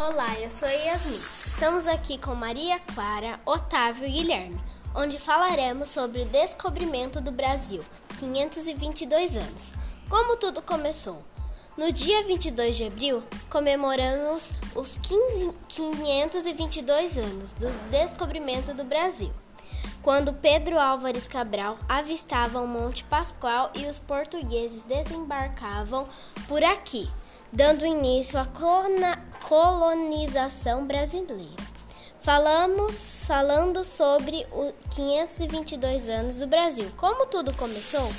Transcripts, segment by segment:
Olá, eu sou Yasmin. Estamos aqui com Maria Clara, Otávio e Guilherme, onde falaremos sobre o descobrimento do Brasil, 522 anos. Como tudo começou? No dia 22 de abril, comemoramos os 15, 522 anos do descobrimento do Brasil, quando Pedro Álvares Cabral avistava o Monte Pascoal e os portugueses desembarcavam por aqui dando início à colonização brasileira. Falamos falando sobre os 522 anos do Brasil. Como tudo começou?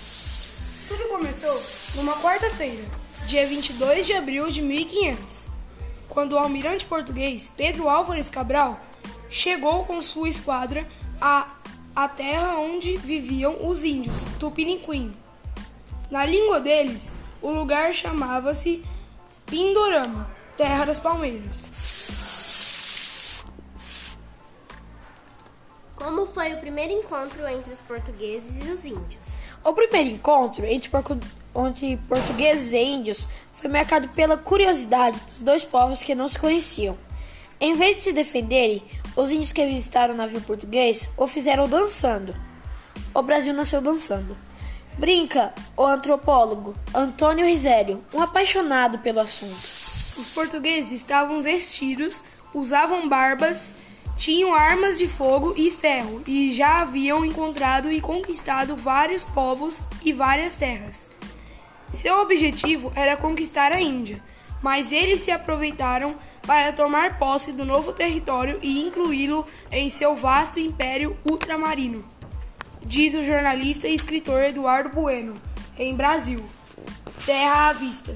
Tudo começou numa quarta-feira, dia 22 de abril de 1500, quando o almirante português Pedro Álvares Cabral chegou com sua esquadra à, à terra onde viviam os índios Tupiniquim. Na língua deles, o lugar chamava-se Pindorama, terra das palmeiras. Como foi o primeiro encontro entre os portugueses e os índios? O primeiro encontro entre, entre portugueses e índios foi marcado pela curiosidade dos dois povos que não se conheciam. Em vez de se defenderem, os índios que visitaram o navio português o fizeram dançando. O Brasil nasceu dançando. Brinca o antropólogo Antônio Risério, um apaixonado pelo assunto. Os portugueses estavam vestidos, usavam barbas, tinham armas de fogo e ferro e já haviam encontrado e conquistado vários povos e várias terras. Seu objetivo era conquistar a Índia, mas eles se aproveitaram para tomar posse do novo território e incluí-lo em seu vasto império ultramarino diz o jornalista e escritor Eduardo Bueno, em Brasil. Terra à vista.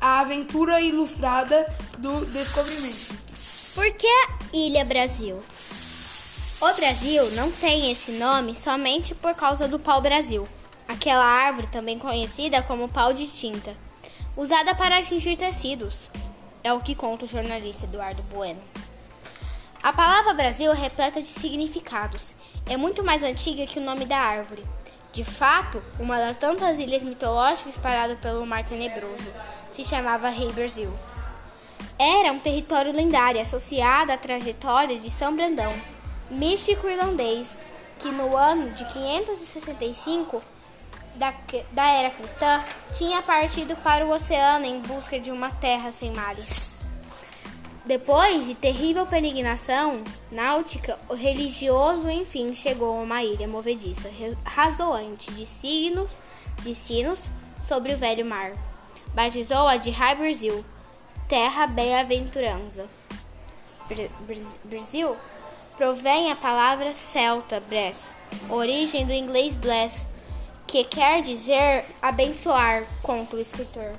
A aventura ilustrada do descobrimento. Por que Ilha Brasil? O Brasil não tem esse nome somente por causa do pau-brasil, aquela árvore também conhecida como pau de tinta, usada para atingir tecidos. É o que conta o jornalista Eduardo Bueno. A palavra Brasil é repleta de significados. É muito mais antiga que o nome da árvore. De fato, uma das tantas ilhas mitológicas espalhadas pelo Mar Tenebroso se chamava Rei Brasil. Era um território lendário associado à trajetória de São Brandão, místico irlandês, que no ano de 565 da, da era cristã tinha partido para o oceano em busca de uma terra sem mares. Depois de terrível peregrinação náutica, o religioso enfim chegou a uma ilha movediça, razoante de signos, de sinos sobre o velho mar. Batizou-a de High Brasil, terra bem-aventurança. Brasil provém a palavra celta bless, origem do inglês bless, que quer dizer abençoar, conta o escritor.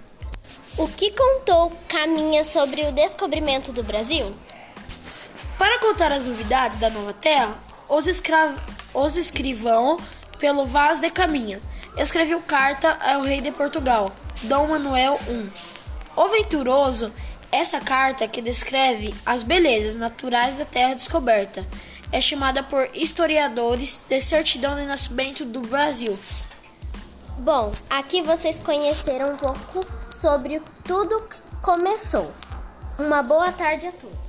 O que contou Caminha sobre o descobrimento do Brasil? Para contar as novidades da nova terra, os, escra... os escrivão pelo Vaz de Caminha escreveu carta ao rei de Portugal, Dom Manuel I. O venturoso, essa carta que descreve as belezas naturais da terra descoberta, é chamada por historiadores de certidão de nascimento do Brasil. Bom, aqui vocês conheceram um pouco sobre tudo que começou. Uma boa tarde a todos.